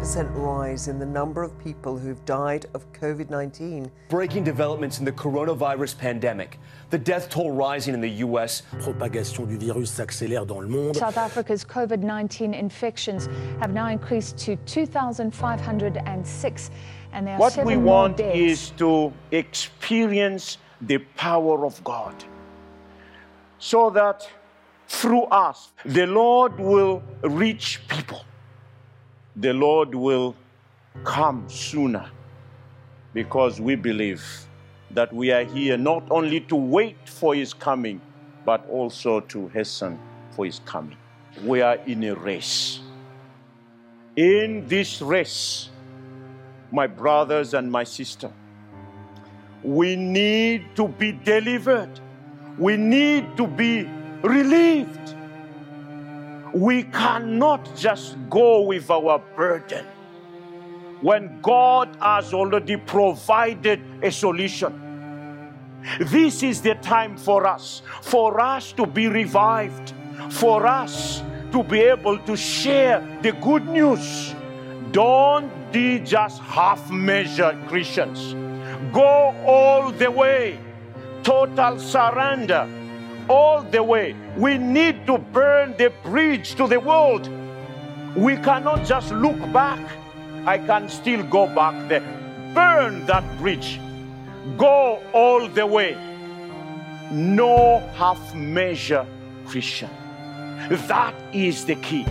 50% rise in the number of people who've died of COVID 19. Breaking developments in the coronavirus pandemic. The death toll rising in the U.S. propagation du virus s'accélère dans le monde. South Africa's COVID 19 infections have now increased to 2,506, and there are What we want deaths. is to experience the power of God so that through us the Lord will reach people. The Lord will come sooner because we believe that we are here not only to wait for His coming, but also to hasten for His coming. We are in a race. In this race, my brothers and my sister, we need to be delivered. We need to be relieved. We cannot just go with our burden when God has already provided a solution. This is the time for us, for us to be revived, for us to be able to share the good news. Don't be just half measured Christians. Go all the way, total surrender, all the way. We need to burn the bridge to the world. We cannot just look back. I can still go back there. Burn that bridge. Go all the way. No half measure Christian. That is the key.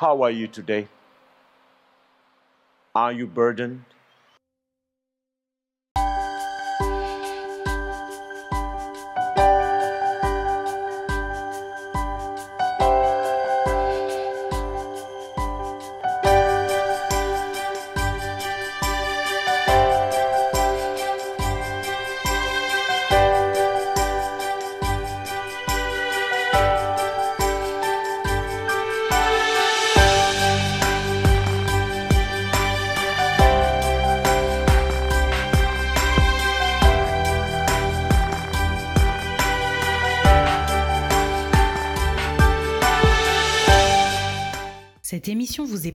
How are you today? Are you burdened?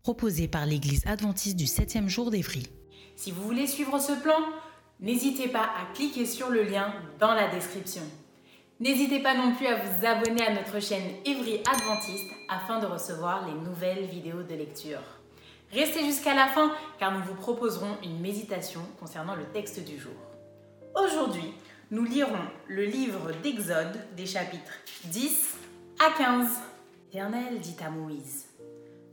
Proposée par l'Église adventiste du 7e jour d'Évry. Si vous voulez suivre ce plan, n'hésitez pas à cliquer sur le lien dans la description. N'hésitez pas non plus à vous abonner à notre chaîne Évry Adventiste afin de recevoir les nouvelles vidéos de lecture. Restez jusqu'à la fin car nous vous proposerons une méditation concernant le texte du jour. Aujourd'hui, nous lirons le livre d'Exode des chapitres 10 à 15. L'Éternel dit à Moïse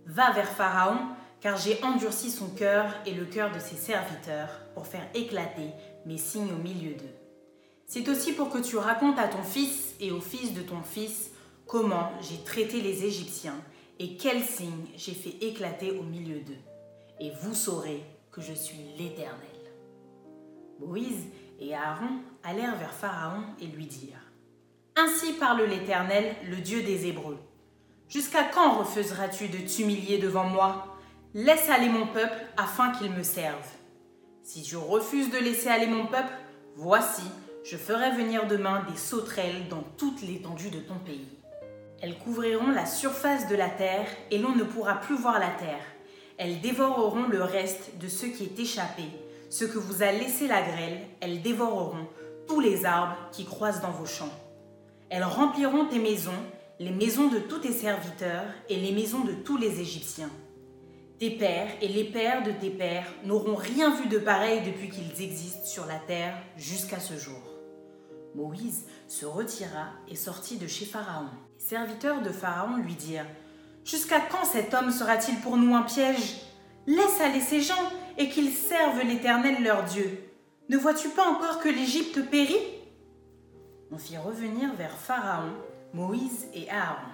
Va vers Pharaon, car j'ai endurci son cœur et le cœur de ses serviteurs pour faire éclater mes signes au milieu d'eux. C'est aussi pour que tu racontes à ton fils et au fils de ton fils comment j'ai traité les Égyptiens et quels signes j'ai fait éclater au milieu d'eux. Et vous saurez que je suis l'Éternel. Moïse et Aaron allèrent vers Pharaon et lui dirent Ainsi parle l'Éternel, le Dieu des Hébreux. Jusqu'à quand refuseras-tu de t'humilier devant moi? Laisse aller mon peuple afin qu'il me serve. Si je refuse de laisser aller mon peuple, voici, je ferai venir demain des sauterelles dans toute l'étendue de ton pays. Elles couvriront la surface de la terre et l'on ne pourra plus voir la terre. Elles dévoreront le reste de ce qui est échappé. Ce que vous a laissé la grêle, elles dévoreront tous les arbres qui croissent dans vos champs. Elles rempliront tes maisons, les maisons de tous tes serviteurs et les maisons de tous les Égyptiens. Tes pères et les pères de tes pères n'auront rien vu de pareil depuis qu'ils existent sur la terre jusqu'à ce jour. Moïse se retira et sortit de chez Pharaon. Les serviteurs de Pharaon lui dirent Jusqu'à quand cet homme sera-t-il pour nous un piège? Laisse aller ces gens et qu'ils servent l'Éternel leur Dieu. Ne vois-tu pas encore que l'Égypte périt? On fit revenir vers Pharaon Moïse et Aaron.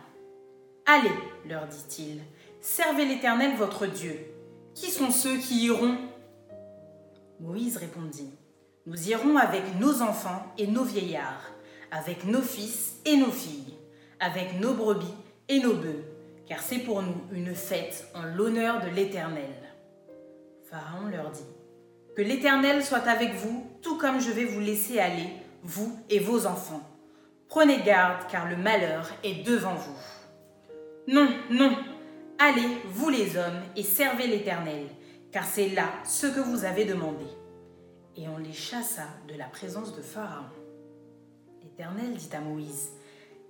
Allez, leur dit-il, servez l'Éternel votre Dieu. Qui sont ceux qui iront? Moïse répondit, Nous irons avec nos enfants et nos vieillards, avec nos fils et nos filles, avec nos brebis et nos bœufs, car c'est pour nous une fête en l'honneur de l'Éternel. Pharaon leur dit, Que l'Éternel soit avec vous, tout comme je vais vous laisser aller, vous et vos enfants. Prenez garde, car le malheur est devant vous. Non, non, allez, vous les hommes, et servez l'Éternel, car c'est là ce que vous avez demandé. Et on les chassa de la présence de Pharaon. L'Éternel dit à Moïse,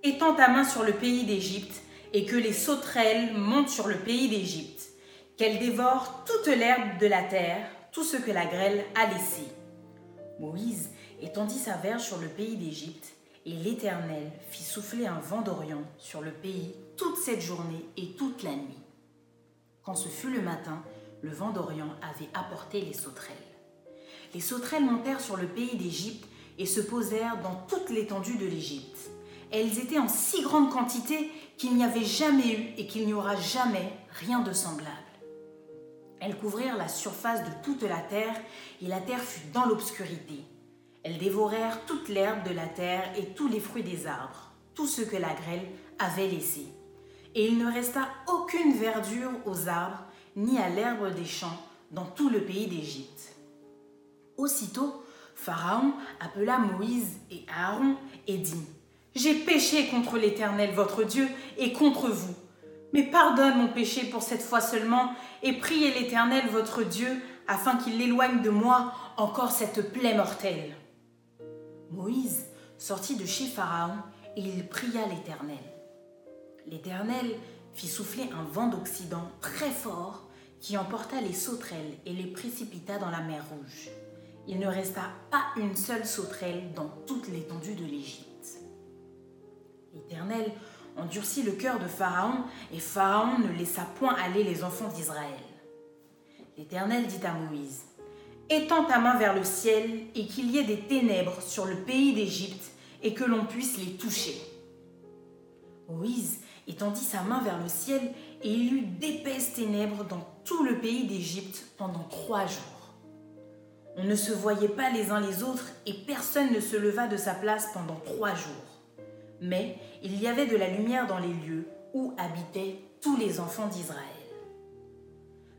Étends ta main sur le pays d'Égypte, et que les sauterelles montent sur le pays d'Égypte, qu'elles dévorent toute l'herbe de la terre, tout ce que la grêle a laissé. Moïse étendit sa verge sur le pays d'Égypte, et l'Éternel fit souffler un vent d'Orient sur le pays toute cette journée et toute la nuit. Quand ce fut le matin, le vent d'Orient avait apporté les sauterelles. Les sauterelles montèrent sur le pays d'Égypte et se posèrent dans toute l'étendue de l'Égypte. Elles étaient en si grande quantité qu'il n'y avait jamais eu et qu'il n'y aura jamais rien de semblable. Elles couvrirent la surface de toute la terre et la terre fut dans l'obscurité. Elles dévorèrent toute l'herbe de la terre et tous les fruits des arbres, tout ce que la grêle avait laissé. Et il ne resta aucune verdure aux arbres ni à l'herbe des champs dans tout le pays d'Égypte. Aussitôt, Pharaon appela Moïse et Aaron et dit J'ai péché contre l'Éternel votre Dieu et contre vous. Mais pardonne mon péché pour cette fois seulement et priez l'Éternel votre Dieu afin qu'il éloigne de moi encore cette plaie mortelle. Moïse sortit de chez Pharaon et il pria l'Éternel. L'Éternel fit souffler un vent d'Occident très fort qui emporta les sauterelles et les précipita dans la mer Rouge. Il ne resta pas une seule sauterelle dans toute l'étendue de l'Égypte. L'Éternel endurcit le cœur de Pharaon et Pharaon ne laissa point aller les enfants d'Israël. L'Éternel dit à Moïse, Étends ta main vers le ciel et qu'il y ait des ténèbres sur le pays d'Égypte et que l'on puisse les toucher. Moïse étendit sa main vers le ciel et il eut d'épaisses ténèbres dans tout le pays d'Égypte pendant trois jours. On ne se voyait pas les uns les autres et personne ne se leva de sa place pendant trois jours. Mais il y avait de la lumière dans les lieux où habitaient tous les enfants d'Israël.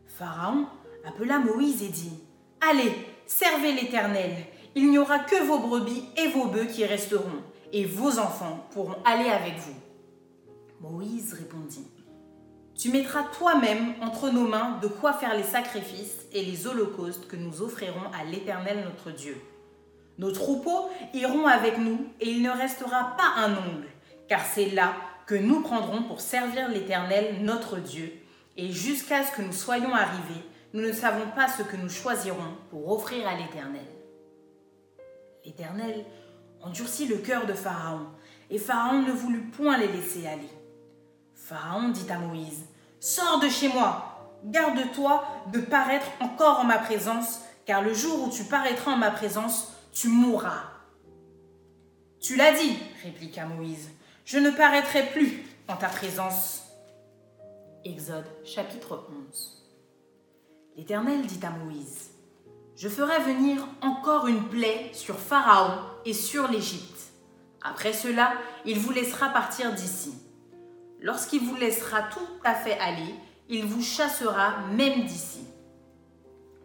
Pharaon appela Moïse et dit, Allez, servez l'Éternel, il n'y aura que vos brebis et vos bœufs qui resteront, et vos enfants pourront aller avec vous. Moïse répondit, Tu mettras toi-même entre nos mains de quoi faire les sacrifices et les holocaustes que nous offrirons à l'Éternel notre Dieu. Nos troupeaux iront avec nous, et il ne restera pas un ongle, car c'est là que nous prendrons pour servir l'Éternel notre Dieu, et jusqu'à ce que nous soyons arrivés, nous ne savons pas ce que nous choisirons pour offrir à l'Éternel. L'Éternel endurcit le cœur de Pharaon, et Pharaon ne voulut point les laisser aller. Pharaon dit à Moïse, Sors de chez moi, garde-toi de paraître encore en ma présence, car le jour où tu paraîtras en ma présence, tu mourras. Tu l'as dit, répliqua Moïse, je ne paraîtrai plus en ta présence. Exode chapitre 11 L'Éternel dit à Moïse, Je ferai venir encore une plaie sur Pharaon et sur l'Égypte. Après cela, il vous laissera partir d'ici. Lorsqu'il vous laissera tout à fait aller, il vous chassera même d'ici.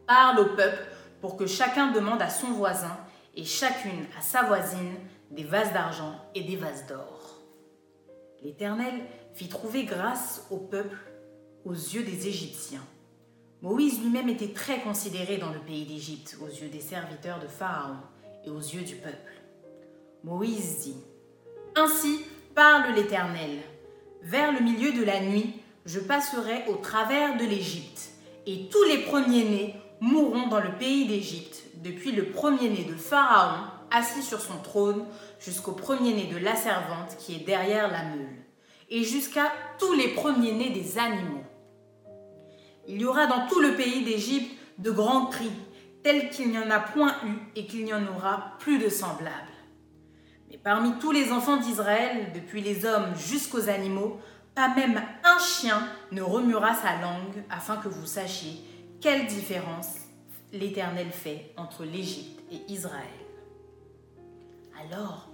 Parle au peuple pour que chacun demande à son voisin et chacune à sa voisine des vases d'argent et des vases d'or. L'Éternel fit trouver grâce au peuple aux yeux des Égyptiens. Moïse lui-même était très considéré dans le pays d'Égypte aux yeux des serviteurs de Pharaon et aux yeux du peuple. Moïse dit, Ainsi parle l'Éternel, vers le milieu de la nuit, je passerai au travers de l'Égypte, et tous les premiers-nés mourront dans le pays d'Égypte, depuis le premier-né de Pharaon, assis sur son trône, jusqu'au premier-né de la servante qui est derrière la meule, et jusqu'à tous les premiers-nés des animaux. Il y aura dans tout le pays d'Égypte de grands cris, tels qu'il n'y en a point eu et qu'il n'y en aura plus de semblables. Mais parmi tous les enfants d'Israël, depuis les hommes jusqu'aux animaux, pas même un chien ne remuera sa langue afin que vous sachiez quelle différence l'Éternel fait entre l'Égypte et Israël. Alors,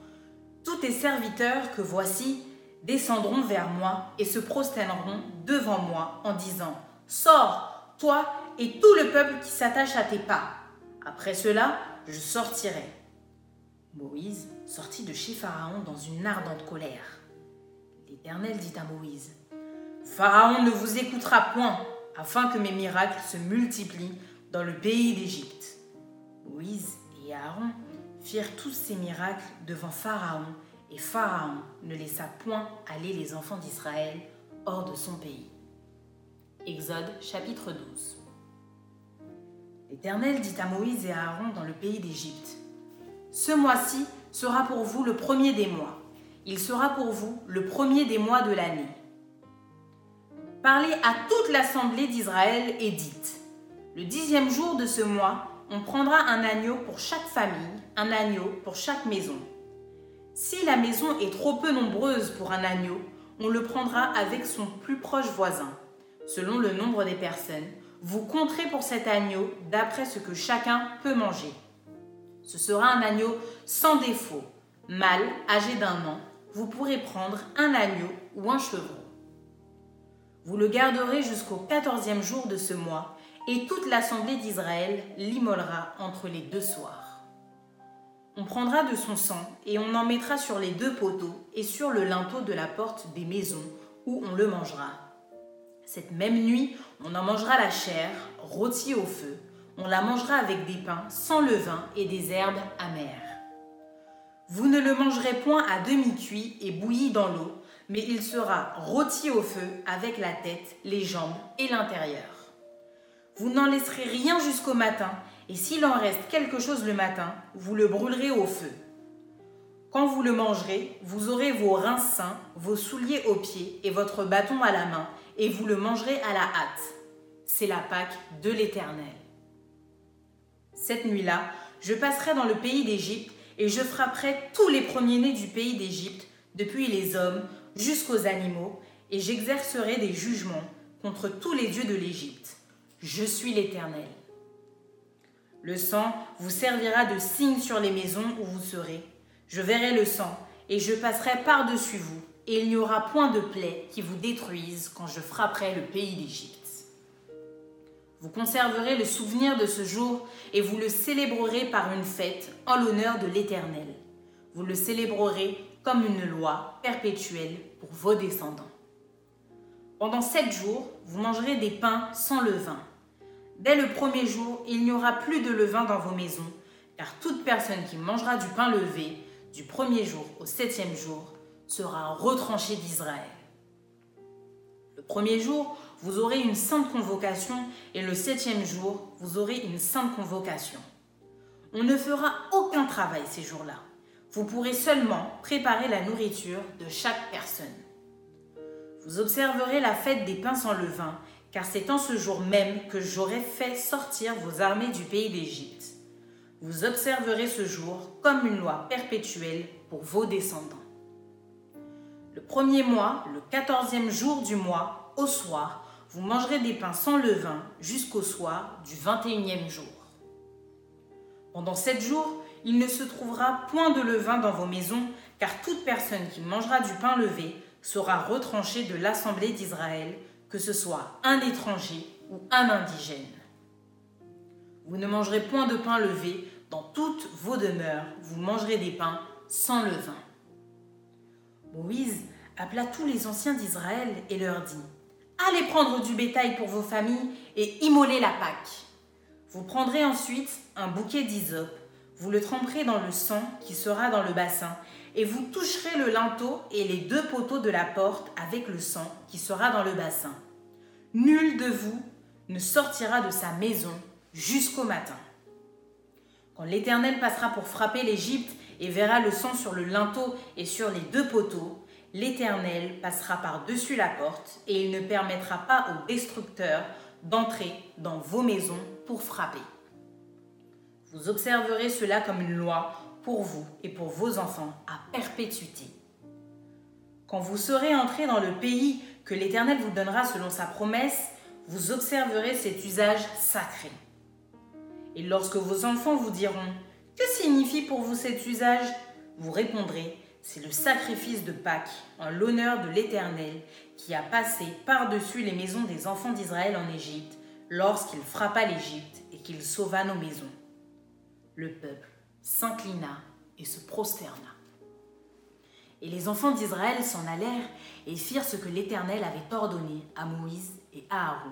tous tes serviteurs que voici descendront vers moi et se prosterneront devant moi en disant, Sors, toi et tout le peuple qui s'attache à tes pas. Après cela, je sortirai. Moïse sortit de chez Pharaon dans une ardente colère. L'Éternel dit à Moïse, Pharaon ne vous écoutera point, afin que mes miracles se multiplient dans le pays d'Égypte. Moïse et Aaron firent tous ces miracles devant Pharaon, et Pharaon ne laissa point aller les enfants d'Israël hors de son pays. Exode chapitre 12 L'Éternel dit à Moïse et à Aaron dans le pays d'Égypte, Ce mois-ci sera pour vous le premier des mois. Il sera pour vous le premier des mois de l'année. Parlez à toute l'assemblée d'Israël et dites, Le dixième jour de ce mois, on prendra un agneau pour chaque famille, un agneau pour chaque maison. Si la maison est trop peu nombreuse pour un agneau, on le prendra avec son plus proche voisin. Selon le nombre des personnes, vous compterez pour cet agneau d'après ce que chacun peut manger. Ce sera un agneau sans défaut, mâle, âgé d'un an. Vous pourrez prendre un agneau ou un chevreau. Vous le garderez jusqu'au quatorzième jour de ce mois, et toute l'assemblée d'Israël l'immolera entre les deux soirs. On prendra de son sang et on en mettra sur les deux poteaux et sur le linteau de la porte des maisons où on le mangera. Cette même nuit, on en mangera la chair, rôtie au feu. On la mangera avec des pains sans levain et des herbes amères. Vous ne le mangerez point à demi cuit et bouilli dans l'eau, mais il sera rôti au feu avec la tête, les jambes et l'intérieur. Vous n'en laisserez rien jusqu'au matin, et s'il en reste quelque chose le matin, vous le brûlerez au feu. Quand vous le mangerez, vous aurez vos reins sains, vos souliers aux pieds et votre bâton à la main, et vous le mangerez à la hâte. C'est la Pâque de l'Éternel. Cette nuit-là, je passerai dans le pays d'Égypte, et je frapperai tous les premiers-nés du pays d'Égypte, depuis les hommes jusqu'aux animaux, et j'exercerai des jugements contre tous les dieux de l'Égypte. Je suis l'Éternel. Le sang vous servira de signe sur les maisons où vous serez. Je verrai le sang, et je passerai par-dessus vous, et il n'y aura point de plaie qui vous détruise quand je frapperai le pays d'Égypte. Vous conserverez le souvenir de ce jour, et vous le célébrerez par une fête en l'honneur de l'Éternel. Vous le célébrerez comme une loi perpétuelle pour vos descendants. Pendant sept jours, vous mangerez des pains sans levain. Dès le premier jour, il n'y aura plus de levain dans vos maisons, car toute personne qui mangera du pain levé du premier jour au septième jour sera retranchée d'Israël. Le premier jour, vous aurez une sainte convocation et le septième jour, vous aurez une sainte convocation. On ne fera aucun travail ces jours-là. Vous pourrez seulement préparer la nourriture de chaque personne. Vous observerez la fête des pains sans levain, car c'est en ce jour même que j'aurai fait sortir vos armées du pays d'Égypte. Vous observerez ce jour comme une loi perpétuelle pour vos descendants. Le premier mois, le quatorzième jour du mois, au soir, vous mangerez des pains sans levain jusqu'au soir du vingt et unième jour. Pendant sept jours, il ne se trouvera point de levain dans vos maisons, car toute personne qui mangera du pain levé sera retranchée de l'assemblée d'Israël, que ce soit un étranger ou un indigène. Vous ne mangerez point de pain levé dans toutes vos demeures, vous mangerez des pains sans levain. Moïse appela tous les anciens d'Israël et leur dit Allez prendre du bétail pour vos familles et immoler la Pâque. Vous prendrez ensuite un bouquet d'hysope, vous le tremperez dans le sang qui sera dans le bassin, et vous toucherez le linteau et les deux poteaux de la porte avec le sang qui sera dans le bassin. Nul de vous ne sortira de sa maison jusqu'au matin. L'Éternel passera pour frapper l'Égypte et verra le sang sur le linteau et sur les deux poteaux, l'Éternel passera par-dessus la porte et il ne permettra pas aux destructeurs d'entrer dans vos maisons pour frapper. Vous observerez cela comme une loi pour vous et pour vos enfants à perpétuité. Quand vous serez entrés dans le pays que l'Éternel vous donnera selon sa promesse, vous observerez cet usage sacré. Et lorsque vos enfants vous diront Que signifie pour vous cet usage? Vous répondrez C'est le sacrifice de Pâques en l'honneur de l'Éternel qui a passé par-dessus les maisons des enfants d'Israël en Égypte lorsqu'il frappa l'Égypte et qu'il sauva nos maisons. Le peuple s'inclina et se prosterna. Et les enfants d'Israël s'en allèrent et firent ce que l'Éternel avait ordonné à Moïse et à Aaron.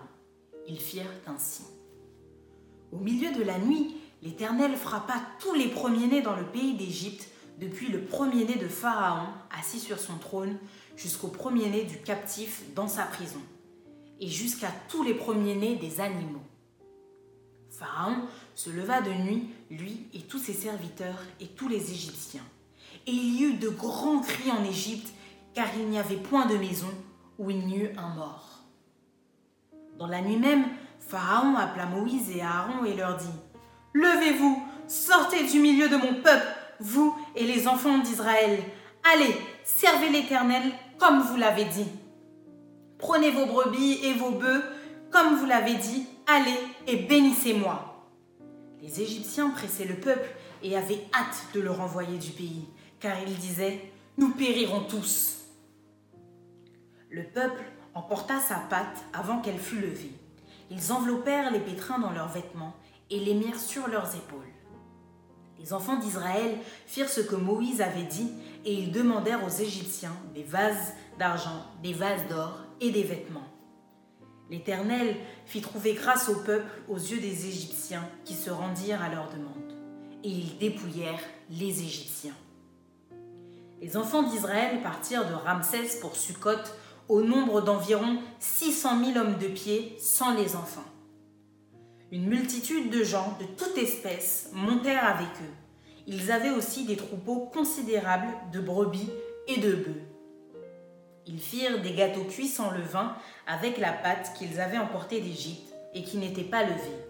Ils firent ainsi. Au milieu de la nuit, l'Éternel frappa tous les premiers-nés dans le pays d'Égypte, depuis le premier-né de Pharaon, assis sur son trône, jusqu'au premier-né du captif dans sa prison, et jusqu'à tous les premiers-nés des animaux. Pharaon se leva de nuit, lui et tous ses serviteurs et tous les Égyptiens. Et il y eut de grands cris en Égypte, car il n'y avait point de maison où il n'y eut un mort. Dans la nuit même, Pharaon appela Moïse et Aaron et leur dit Levez-vous, sortez du milieu de mon peuple, vous et les enfants d'Israël. Allez, servez l'Éternel comme vous l'avez dit. Prenez vos brebis et vos bœufs comme vous l'avez dit. Allez et bénissez-moi. Les Égyptiens pressaient le peuple et avaient hâte de le renvoyer du pays, car ils disaient Nous périrons tous. Le peuple emporta sa patte avant qu'elle fût levée. Ils enveloppèrent les pétrins dans leurs vêtements et les mirent sur leurs épaules. Les enfants d'Israël firent ce que Moïse avait dit et ils demandèrent aux Égyptiens des vases d'argent, des vases d'or et des vêtements. L'Éternel fit trouver grâce au peuple aux yeux des Égyptiens qui se rendirent à leur demande, et ils dépouillèrent les Égyptiens. Les enfants d'Israël partirent de Ramsès pour Sukkot au nombre d'environ 600 000 hommes de pied sans les enfants. Une multitude de gens de toute espèce montèrent avec eux. Ils avaient aussi des troupeaux considérables de brebis et de bœufs. Ils firent des gâteaux cuits sans levain avec la pâte qu'ils avaient emportée d'Égypte et qui n'était pas levée,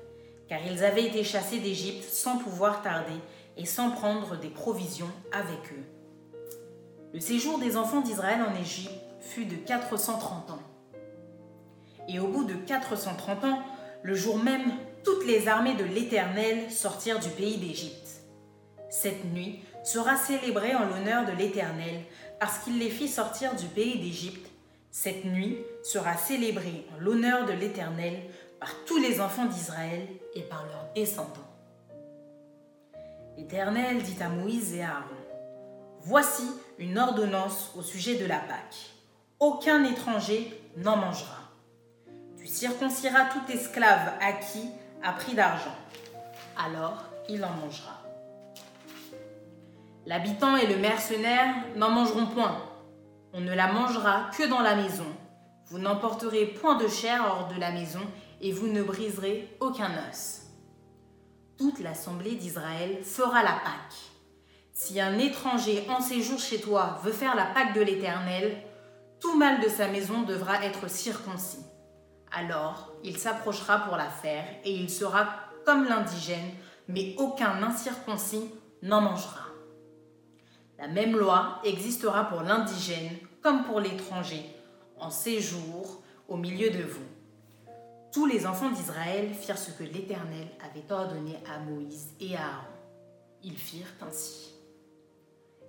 car ils avaient été chassés d'Égypte sans pouvoir tarder et sans prendre des provisions avec eux. Le séjour des enfants d'Israël en Égypte fut de 430 ans. Et au bout de 430 ans, le jour même, toutes les armées de l'Éternel sortirent du pays d'Égypte. Cette nuit sera célébrée en l'honneur de l'Éternel, parce qu'il les fit sortir du pays d'Égypte. Cette nuit sera célébrée en l'honneur de l'Éternel par tous les enfants d'Israël et par leurs descendants. L'Éternel dit à Moïse et à Aaron, Voici une ordonnance au sujet de la Pâque aucun étranger n'en mangera. Tu circonciras tout esclave acquis à prix d'argent. Alors il en mangera. L'habitant et le mercenaire n'en mangeront point. On ne la mangera que dans la maison. Vous n'emporterez point de chair hors de la maison et vous ne briserez aucun os. Toute l'assemblée d'Israël fera la Pâque. Si un étranger en séjour chez toi veut faire la Pâque de l'Éternel, tout mâle de sa maison devra être circoncis. Alors il s'approchera pour la faire, et il sera comme l'indigène, mais aucun incirconcis n'en mangera. La même loi existera pour l'indigène comme pour l'étranger, en séjour au milieu de vous. Tous les enfants d'Israël firent ce que l'Éternel avait ordonné à Moïse et à Aaron. Ils firent ainsi.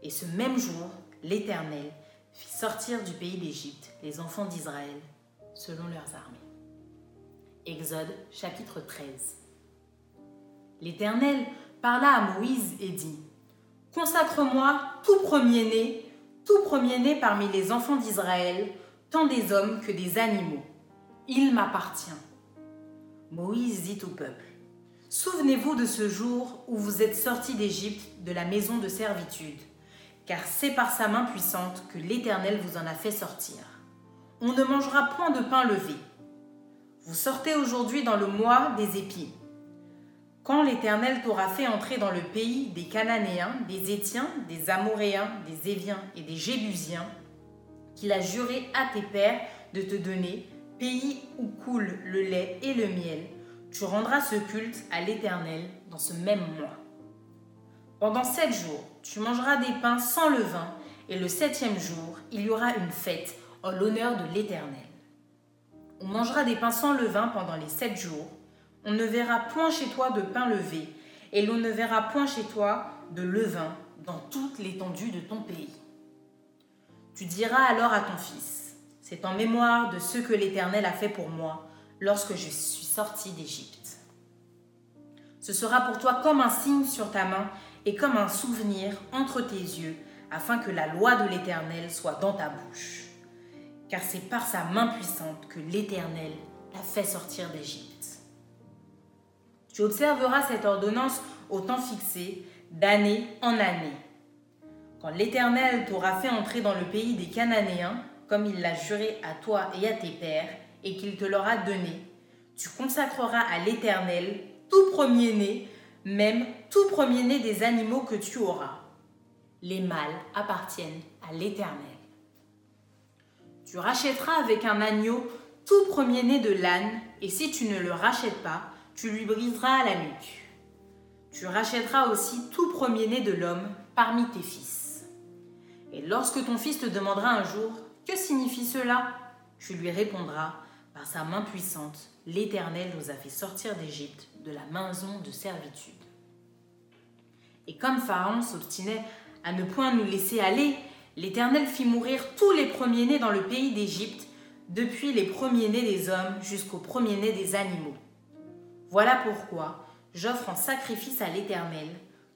Et ce même jour, l'Éternel fit sortir du pays d'Égypte les enfants d'Israël selon leurs armées. Exode chapitre 13. L'Éternel parla à Moïse et dit, Consacre-moi tout premier-né, tout premier-né parmi les enfants d'Israël, tant des hommes que des animaux. Il m'appartient. Moïse dit au peuple, Souvenez-vous de ce jour où vous êtes sortis d'Égypte, de la maison de servitude, car c'est par sa main puissante que l'Éternel vous en a fait sortir. On ne mangera point de pain levé. Vous sortez aujourd'hui dans le mois des épis. Quand l'Éternel t'aura fait entrer dans le pays des Cananéens, des Étiens, des Amoréens, des Éviens et des Jébusiens, qu'il a juré à tes pères de te donner, pays où coule le lait et le miel, tu rendras ce culte à l'Éternel dans ce même mois. Pendant sept jours, tu mangeras des pains sans levain, et le septième jour, il y aura une fête en l'honneur de l'Éternel. On mangera des pains sans levain pendant les sept jours. On ne verra point chez toi de pain levé, et l'on ne verra point chez toi de levain dans toute l'étendue de ton pays. Tu diras alors à ton fils, c'est en mémoire de ce que l'Éternel a fait pour moi lorsque je suis sorti d'Égypte. Ce sera pour toi comme un signe sur ta main et comme un souvenir entre tes yeux, afin que la loi de l'Éternel soit dans ta bouche. Car c'est par sa main puissante que l'Éternel l'a fait sortir d'Égypte. Tu observeras cette ordonnance au temps fixé, d'année en année. Quand l'Éternel t'aura fait entrer dans le pays des Cananéens, comme il l'a juré à toi et à tes pères, et qu'il te l'aura donné, tu consacreras à l'Éternel tout premier-né, même tout premier-né des animaux que tu auras. Les mâles appartiennent à l'Éternel. Tu rachèteras avec un agneau tout premier-né de l'âne, et si tu ne le rachètes pas, tu lui briseras la nuque. Tu rachèteras aussi tout premier-né de l'homme parmi tes fils. Et lorsque ton fils te demandera un jour, que signifie cela? Tu lui répondras, par sa main puissante, l'Éternel nous a fait sortir d'Égypte, de la maison de servitude. Et comme Pharaon s'obstinait à ne point nous laisser aller, l'Éternel fit mourir tous les premiers-nés dans le pays d'Égypte, depuis les premiers-nés des hommes jusqu'aux premiers-nés des animaux. Voilà pourquoi j'offre en sacrifice à l'Éternel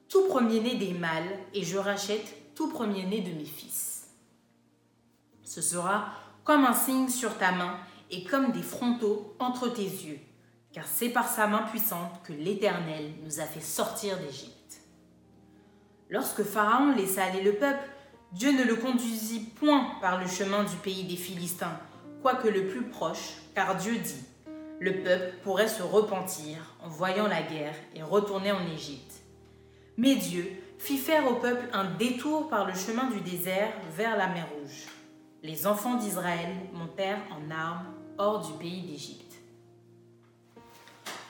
tout premier-né des mâles, et je rachète tout premier-né de mes fils. Ce sera comme un signe sur ta main et comme des frontaux entre tes yeux, car c'est par sa main puissante que l'Éternel nous a fait sortir d'Égypte. Lorsque Pharaon laissa aller le peuple, Dieu ne le conduisit point par le chemin du pays des Philistins, quoique le plus proche, car Dieu dit, le peuple pourrait se repentir en voyant la guerre et retourner en Égypte. Mais Dieu fit faire au peuple un détour par le chemin du désert vers la mer Rouge. Les enfants d'Israël montèrent en armes hors du pays d'Égypte.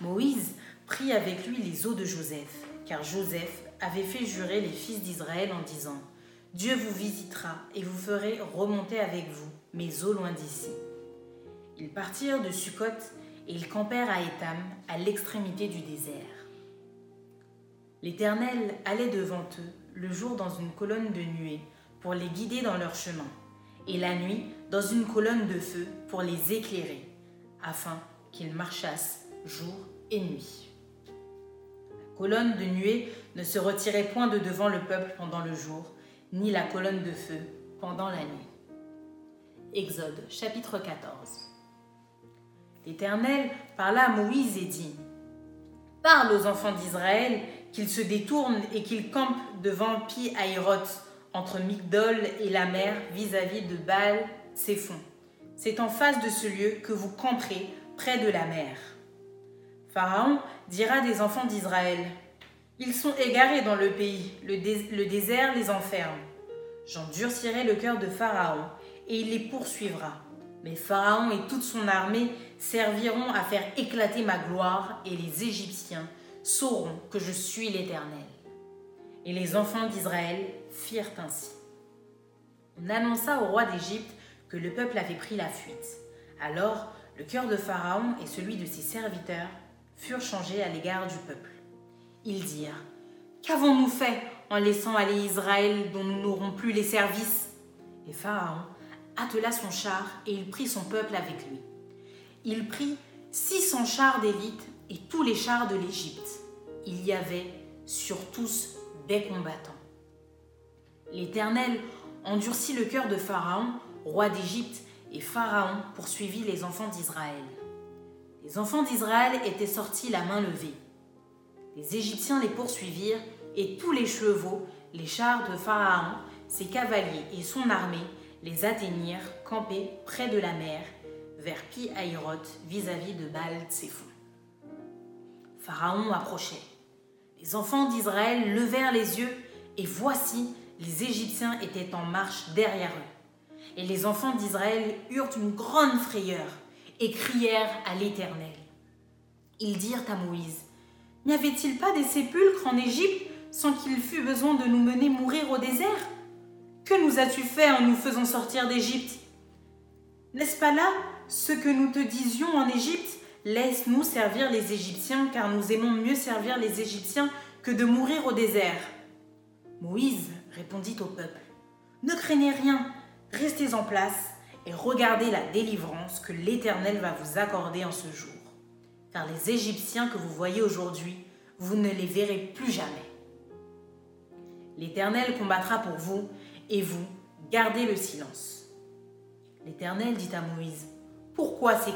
Moïse prit avec lui les os de Joseph, car Joseph avait fait jurer les fils d'Israël en disant Dieu vous visitera et vous ferez remonter avec vous mes eaux loin d'ici. Ils partirent de Sukkot et ils campèrent à Étam, à l'extrémité du désert. L'Éternel allait devant eux le jour dans une colonne de nuée pour les guider dans leur chemin, et la nuit dans une colonne de feu pour les éclairer, afin qu'ils marchassent jour et nuit. La colonne de nuée ne se retirait point de devant le peuple pendant le jour, ni la colonne de feu pendant la nuit. Exode chapitre 14 L'Éternel parla à Moïse et dit Parle aux enfants d'Israël qu'ils se détournent et qu'ils campent devant Pi Haïroth, entre Migdol et la mer, vis-à-vis de Baal C'est en face de ce lieu que vous camperez près de la mer. Pharaon dira des enfants d'Israël Ils sont égarés dans le pays, le, le désert les enferme. J'endurcirai le cœur de Pharaon et il les poursuivra. Mais Pharaon et toute son armée serviront à faire éclater ma gloire et les Égyptiens sauront que je suis l'Éternel. Et les enfants d'Israël firent ainsi. On annonça au roi d'Égypte que le peuple avait pris la fuite. Alors le cœur de Pharaon et celui de ses serviteurs furent changés à l'égard du peuple. Ils dirent Qu'avons-nous fait en laissant aller Israël dont nous n'aurons plus les services? Et Pharaon attela son char et il prit son peuple avec lui. Il prit 600 chars d'élite et tous les chars de l'Égypte. Il y avait sur tous des combattants. L'Éternel endurcit le cœur de Pharaon, roi d'Égypte, et Pharaon poursuivit les enfants d'Israël. Les enfants d'Israël étaient sortis la main levée. Les Égyptiens les poursuivirent, et tous les chevaux, les chars de Pharaon, ses cavaliers et son armée les atteignirent campés près de la mer, vers Pi vis-à-vis de Baal Tsephon. Pharaon approchait. Les enfants d'Israël levèrent les yeux, et voici, les Égyptiens étaient en marche derrière eux. Et les enfants d'Israël eurent une grande frayeur et crièrent à l'Éternel. Ils dirent à Moïse, N'y avait-il pas des sépulcres en Égypte sans qu'il fût besoin de nous mener mourir au désert? Que nous as-tu fait en nous faisant sortir d'Égypte? N'est-ce pas là ce que nous te disions en Égypte? Laisse-nous servir les Égyptiens, car nous aimons mieux servir les Égyptiens que de mourir au désert. Moïse répondit au peuple, Ne craignez rien, restez en place et regardez la délivrance que l'Éternel va vous accorder en ce jour. Car les Égyptiens que vous voyez aujourd'hui, vous ne les verrez plus jamais. L'Éternel combattra pour vous, et vous, gardez le silence. L'Éternel dit à Moïse, Pourquoi ces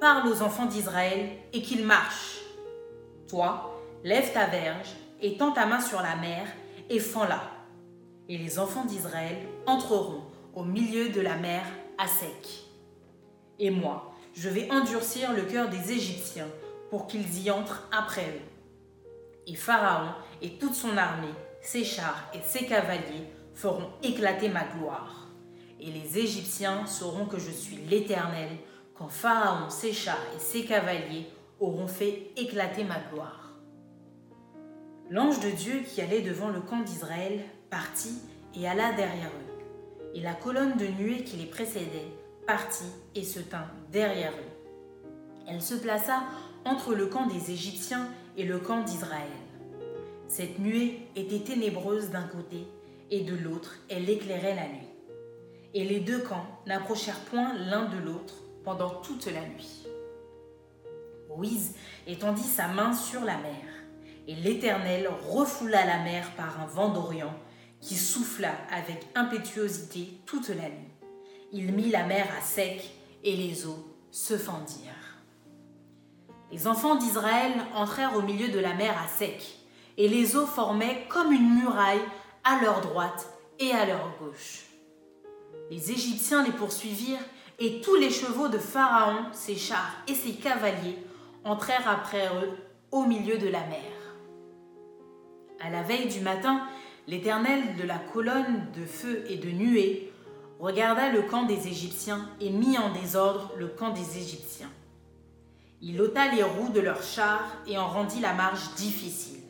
Parle aux enfants d'Israël et qu'ils marchent. Toi, lève ta verge et tends ta main sur la mer et fends-la. Et les enfants d'Israël entreront au milieu de la mer à sec. Et moi, je vais endurcir le cœur des Égyptiens pour qu'ils y entrent après eux. Et Pharaon et toute son armée, ses chars et ses cavaliers feront éclater ma gloire. Et les Égyptiens sauront que je suis l'Éternel quand Pharaon, ses chars et ses cavaliers auront fait éclater ma gloire. L'ange de Dieu qui allait devant le camp d'Israël partit et alla derrière eux. Et la colonne de nuée qui les précédait partit et se tint derrière eux. Elle se plaça entre le camp des Égyptiens et le camp d'Israël. Cette nuée était ténébreuse d'un côté et de l'autre elle éclairait la nuit. Et les deux camps n'approchèrent point l'un de l'autre pendant toute la nuit. Moïse étendit sa main sur la mer, et l'Éternel refoula la mer par un vent d'Orient qui souffla avec impétuosité toute la nuit. Il mit la mer à sec, et les eaux se fendirent. Les enfants d'Israël entrèrent au milieu de la mer à sec, et les eaux formaient comme une muraille à leur droite et à leur gauche. Les Égyptiens les poursuivirent, et tous les chevaux de Pharaon, ses chars et ses cavaliers entrèrent après eux au milieu de la mer. À la veille du matin, l'Éternel de la colonne de feu et de nuée regarda le camp des Égyptiens et mit en désordre le camp des Égyptiens. Il ôta les roues de leurs chars et en rendit la marche difficile.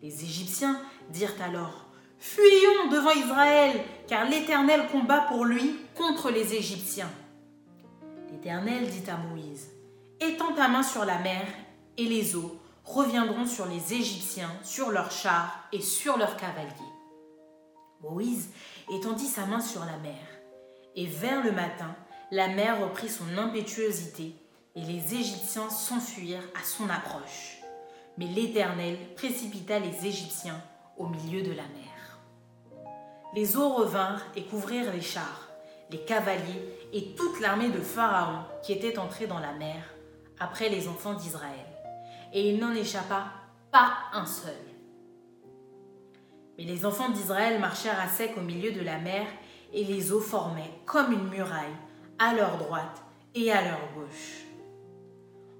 Les Égyptiens dirent alors Fuyons devant Israël, car l'Éternel combat pour lui contre les Égyptiens. L'Éternel dit à Moïse Étends ta main sur la mer, et les eaux reviendront sur les Égyptiens, sur leurs chars et sur leurs cavaliers. Moïse étendit sa main sur la mer, et vers le matin, la mer reprit son impétuosité, et les Égyptiens s'enfuirent à son approche. Mais l'Éternel précipita les Égyptiens au milieu de la mer. Les eaux revinrent et couvrirent les chars, les cavaliers et toute l'armée de Pharaon qui était entrée dans la mer après les enfants d'Israël. Et il n'en échappa pas un seul. Mais les enfants d'Israël marchèrent à sec au milieu de la mer, et les eaux formaient comme une muraille à leur droite et à leur gauche.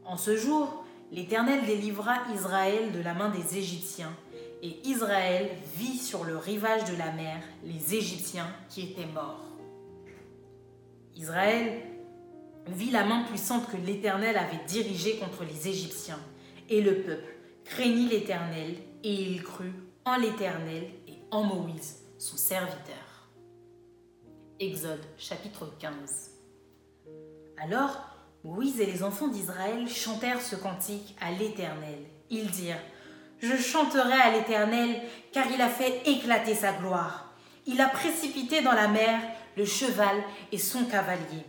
En ce jour, l'Éternel délivra Israël de la main des Égyptiens, et Israël vit sur le rivage de la mer les Égyptiens qui étaient morts. Israël vit la main puissante que l'Éternel avait dirigée contre les Égyptiens, et le peuple craignit l'Éternel, et il crut en l'Éternel et en Moïse, son serviteur. Exode chapitre 15. Alors Moïse et les enfants d'Israël chantèrent ce cantique à l'Éternel. Ils dirent, Je chanterai à l'Éternel, car il a fait éclater sa gloire. Il a précipité dans la mer le cheval et son cavalier.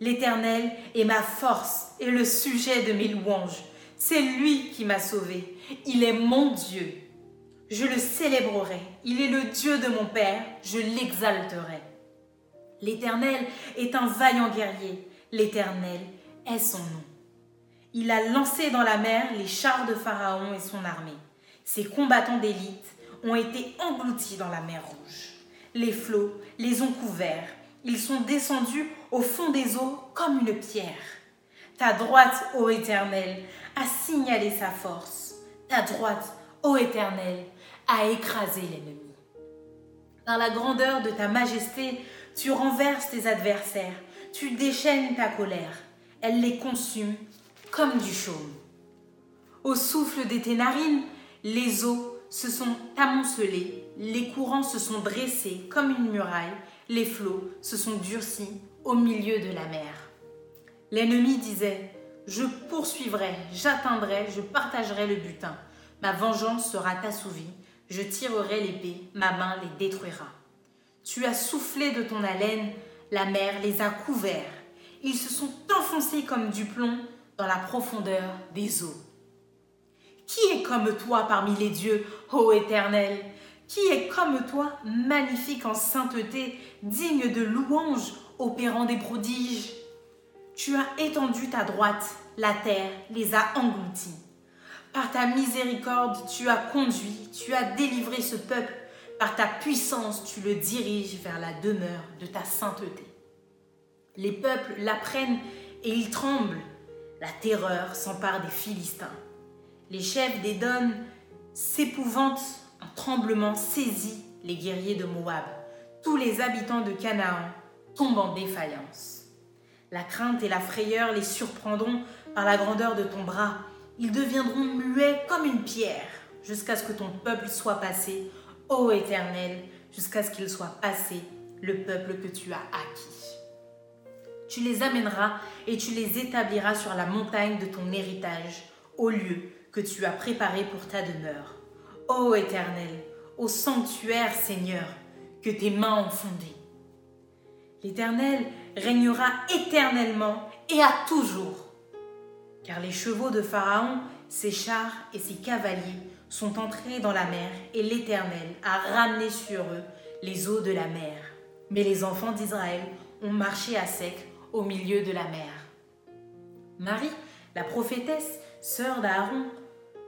L'Éternel est ma force et le sujet de mes louanges. C'est lui qui m'a sauvé. Il est mon Dieu. Je le célébrerai. Il est le Dieu de mon Père. Je l'exalterai. L'Éternel est un vaillant guerrier. L'Éternel est son nom. Il a lancé dans la mer les chars de Pharaon et son armée. Ses combattants d'élite ont été engloutis dans la mer Rouge. Les flots les ont couverts. Ils sont descendus au fond des eaux comme une pierre. Ta droite, ô Éternel, a signalé sa force. Ta droite, ô Éternel, a écrasé l'ennemi. Par la grandeur de ta majesté, tu renverses tes adversaires, tu déchaînes ta colère, elle les consume comme du chaume. Au souffle de tes narines, les eaux se sont amoncelées, les courants se sont dressés comme une muraille, les flots se sont durcis au milieu de la mer. L'ennemi disait, je poursuivrai, j'atteindrai, je partagerai le butin. Ma vengeance sera assouvie, je tirerai l'épée, ma main les détruira. Tu as soufflé de ton haleine, la mer les a couverts. Ils se sont enfoncés comme du plomb dans la profondeur des eaux. Qui est comme toi parmi les dieux, ô Éternel? Qui est comme toi, magnifique en sainteté, digne de louange, opérant des prodiges? Tu as étendu ta droite, la terre les a engloutis. Par ta miséricorde, tu as conduit, tu as délivré ce peuple. Par ta puissance, tu le diriges vers la demeure de ta sainteté. Les peuples l'apprennent et ils tremblent. La terreur s'empare des Philistins. Les chefs d'Édom s'épouvantent, un tremblement saisit les guerriers de Moab. Tous les habitants de Canaan tombent en défaillance. La crainte et la frayeur les surprendront par la grandeur de ton bras. Ils deviendront muets comme une pierre jusqu'à ce que ton peuple soit passé, ô Éternel, jusqu'à ce qu'il soit passé, le peuple que tu as acquis. Tu les amèneras et tu les établiras sur la montagne de ton héritage, au lieu que tu as préparé pour ta demeure. Ô Éternel, au sanctuaire Seigneur, que tes mains ont fondé. L'Éternel régnera éternellement et à toujours. Car les chevaux de Pharaon, ses chars et ses cavaliers sont entrés dans la mer et l'Éternel a ramené sur eux les eaux de la mer. Mais les enfants d'Israël ont marché à sec au milieu de la mer. Marie, la prophétesse, sœur d'Aaron,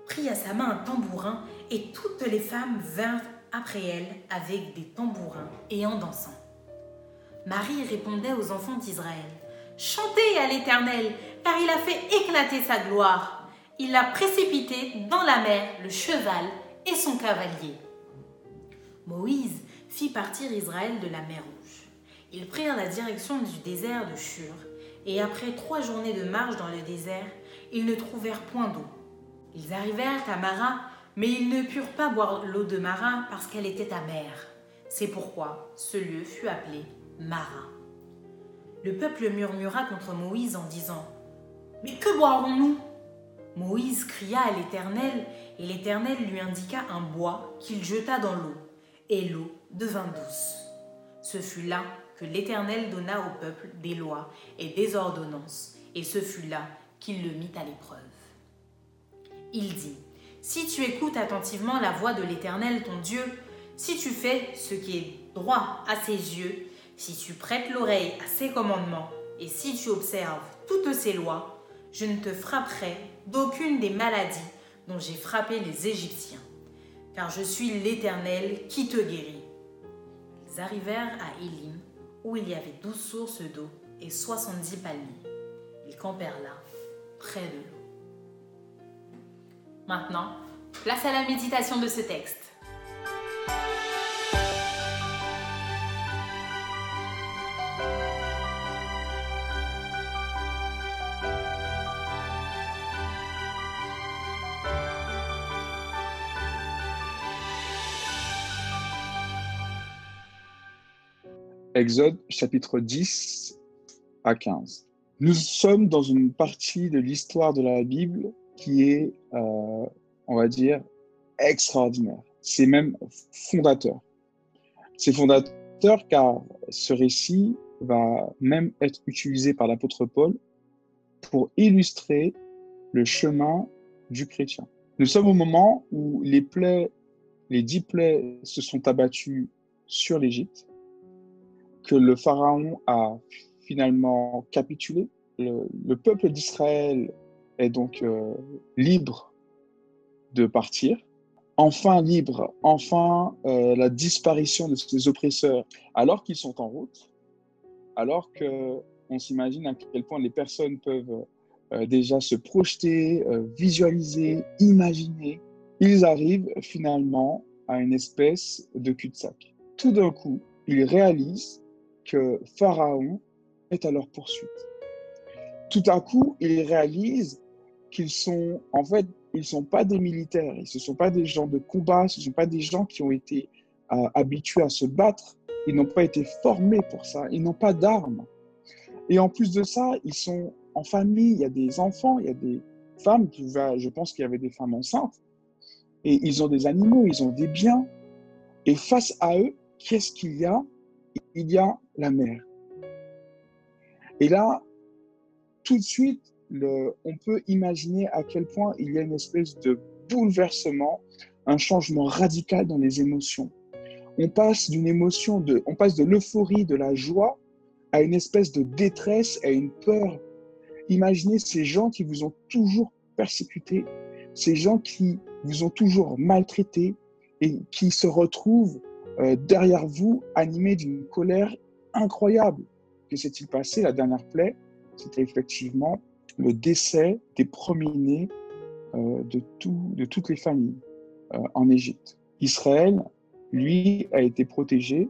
prit à sa main un tambourin et toutes les femmes vinrent après elle avec des tambourins et en dansant. Marie répondait aux enfants d'Israël Chantez à l'Éternel, car il a fait éclater sa gloire. Il a précipité dans la mer le cheval et son cavalier. Moïse fit partir Israël de la mer Rouge. Ils prirent la direction du désert de Shur, et après trois journées de marche dans le désert, ils ne trouvèrent point d'eau. Ils arrivèrent à Mara, mais ils ne purent pas boire l'eau de Mara parce qu'elle était amère. C'est pourquoi ce lieu fut appelé Mara. Le peuple murmura contre Moïse en disant Mais que boirons-nous? Moïse cria à l'Éternel, et l'Éternel lui indiqua un bois qu'il jeta dans l'eau, et l'eau devint douce. Ce fut là que l'Éternel donna au peuple des lois et des ordonnances, et ce fut là qu'il le mit à l'épreuve. Il dit, Si tu écoutes attentivement la voix de l'Éternel ton Dieu, si tu fais ce qui est droit à ses yeux, si tu prêtes l'oreille à ses commandements, et si tu observes toutes ses lois, je ne te frapperai d'aucune des maladies dont j'ai frappé les Égyptiens, car je suis l'Éternel qui te guérit. Ils arrivèrent à Élim, où il y avait douze sources d'eau et soixante-dix palmiers. Ils campèrent là, près de l'eau. Maintenant, place à la méditation de ce texte. Exode chapitre 10 à 15. Nous sommes dans une partie de l'histoire de la Bible qui est, euh, on va dire, extraordinaire. C'est même fondateur. C'est fondateur car ce récit va même être utilisé par l'apôtre Paul pour illustrer le chemin du chrétien. Nous sommes au moment où les dix plaies se sont abattues sur l'Égypte, que le Pharaon a finalement capitulé. Le, le peuple d'Israël est donc euh, libre de partir. Enfin libre, enfin euh, la disparition de ses oppresseurs alors qu'ils sont en route, alors que on s'imagine à quel point les personnes peuvent euh, déjà se projeter, visualiser, imaginer. Ils arrivent finalement à une espèce de cul-de-sac. Tout d'un coup, ils réalisent que Pharaon est à leur poursuite. Tout à coup, ils réalisent qu'ils sont, en fait, ils ne sont pas des militaires, ils ne sont pas des gens de combat, ce ne sont pas des gens qui ont été euh, habitués à se battre, ils n'ont pas été formés pour ça, ils n'ont pas d'armes. Et en plus de ça, ils sont en famille, il y a des enfants, il y a des femmes, je pense qu'il y avait des femmes enceintes, et ils ont des animaux, ils ont des biens. Et face à eux, qu'est-ce qu'il y a? Il y a la mer. Et là, tout de suite, on peut imaginer à quel point il y a une espèce de bouleversement, un changement radical dans les émotions. On passe d'une émotion, de, on passe de l'euphorie, de la joie, à une espèce de détresse, à une peur. Imaginez ces gens qui vous ont toujours persécuté, ces gens qui vous ont toujours maltraité et qui se retrouvent euh, derrière vous animés d'une colère incroyable. Que s'est-il passé? La dernière plaie, c'était effectivement le décès des premiers-nés euh, de, tout, de toutes les familles euh, en Égypte. Israël, lui, a été protégé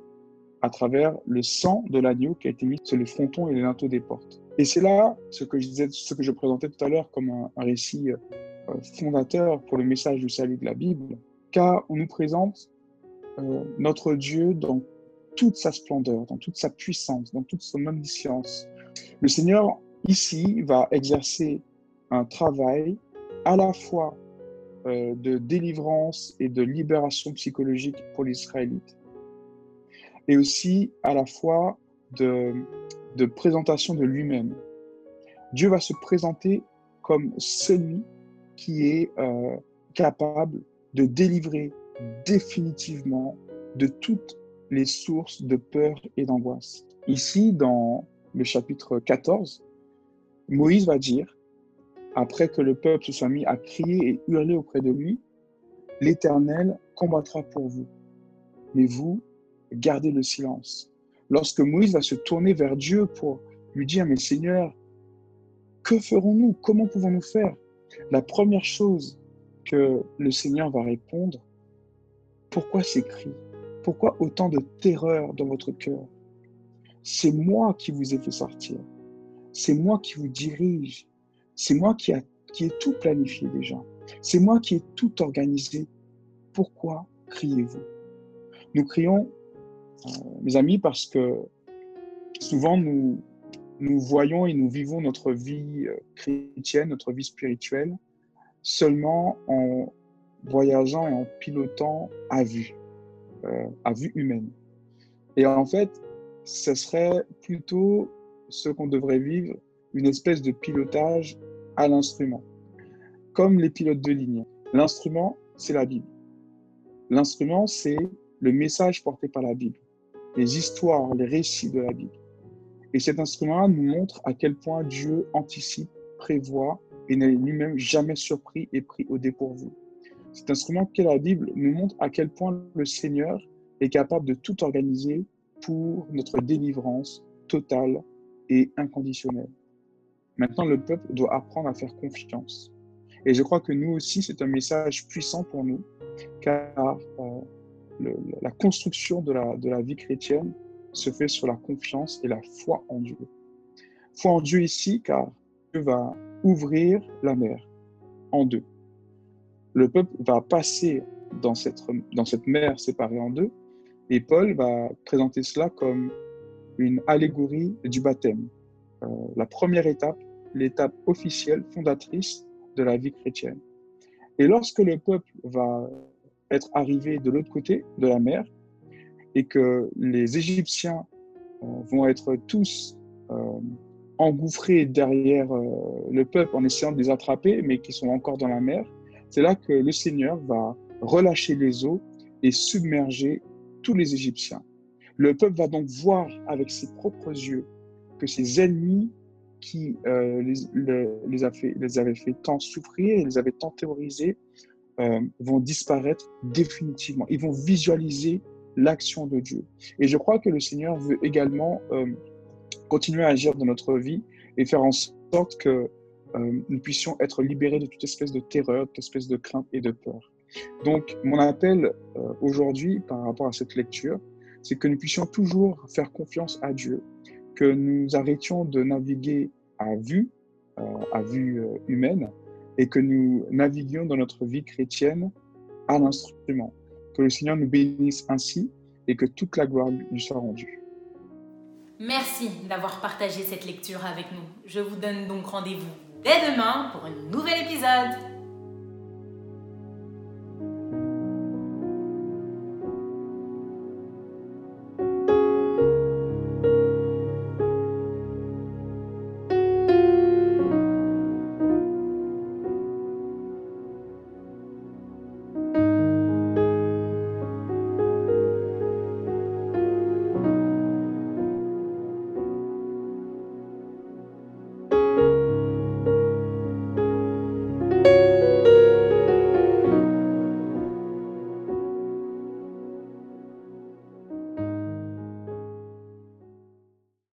à travers le sang de l'agneau qui a été mis sur les frontons et les linteaux des portes. Et c'est là ce que je disais, ce que je présentais tout à l'heure comme un, un récit fondateur pour le message du salut de la Bible, car on nous présente euh, notre Dieu dans toute sa splendeur, dans toute sa puissance, dans toute son omniscience. Le Seigneur, ici, va exercer un travail à la fois euh, de délivrance et de libération psychologique pour l'Israélite, et aussi à la fois de, présentation de lui-même. Dieu va se présenter comme celui qui est euh, capable de délivrer définitivement de toutes les sources de peur et d'angoisse. Ici, dans le chapitre 14, Moïse va dire, après que le peuple se soit mis à crier et hurler auprès de lui, l'Éternel combattra pour vous, mais vous, gardez le silence. Lorsque Moïse va se tourner vers Dieu pour lui dire, mais Seigneur, que ferons-nous? Comment pouvons-nous faire? La première chose que le Seigneur va répondre, pourquoi ces cris Pourquoi autant de terreur dans votre cœur? C'est moi qui vous ai fait sortir. C'est moi qui vous dirige. C'est moi qui, a, qui ai tout planifié déjà. C'est moi qui ai tout organisé. Pourquoi criez-vous? Nous crions, euh, mes amis, parce que souvent nous, nous voyons et nous vivons notre vie euh, chrétienne, notre vie spirituelle, seulement en voyageant et en pilotant à vue, euh, à vue humaine. Et en fait, ce serait plutôt ce qu'on devrait vivre, une espèce de pilotage à l'instrument, comme les pilotes de ligne. L'instrument, c'est la Bible. L'instrument, c'est le message porté par la Bible, les histoires, les récits de la Bible. Et cet instrument nous montre à quel point Dieu anticipe, prévoit et n'est lui-même jamais surpris et pris au dépourvu. Cet instrument qu'est la Bible nous montre à quel point le Seigneur est capable de tout organiser pour notre délivrance totale et inconditionnelle. Maintenant, le peuple doit apprendre à faire confiance. Et je crois que nous aussi, c'est un message puissant pour nous, car euh, la construction de la, de la vie chrétienne se fait sur la confiance et la foi en Dieu. Foi en Dieu ici, car Dieu va ouvrir la mer en deux le peuple va passer dans cette, mer séparée en deux, et Paul va présenter cela comme une allégorie du baptême, euh, la première étape, l'étape officielle, fondatrice de la vie chrétienne. Et lorsque le peuple va être arrivé de l'autre côté de la mer, et que les Égyptiens euh, vont être tous euh, engouffrés derrière le peuple en essayant de les attraper, mais qui sont encore dans la mer, c'est là que le Seigneur va relâcher les eaux et submerger tous les Égyptiens. Le peuple va donc voir avec ses propres yeux que ses ennemis qui euh, les, les, fait, avaient fait tant souffrir, les avaient tant terrorisés, euh, vont disparaître définitivement. Ils vont visualiser l'action de Dieu. Et je crois que le Seigneur veut également euh, continuer à agir dans notre vie et faire en sorte que euh, nous puissions être libérés de toute espèce de terreur, de toute espèce de crainte et de peur. Donc, mon appel euh, aujourd'hui par rapport à cette lecture, c'est que nous puissions toujours faire confiance à Dieu, que nous arrêtions de naviguer à vue, euh, à vue humaine, et que nous naviguions dans notre vie chrétienne à l'instrument. Que le Seigneur nous bénisse ainsi et que toute la gloire lui soit rendue. Merci d'avoir partagé cette lecture avec nous. Je vous donne donc rendez-vous dès demain pour un nouvel épisode.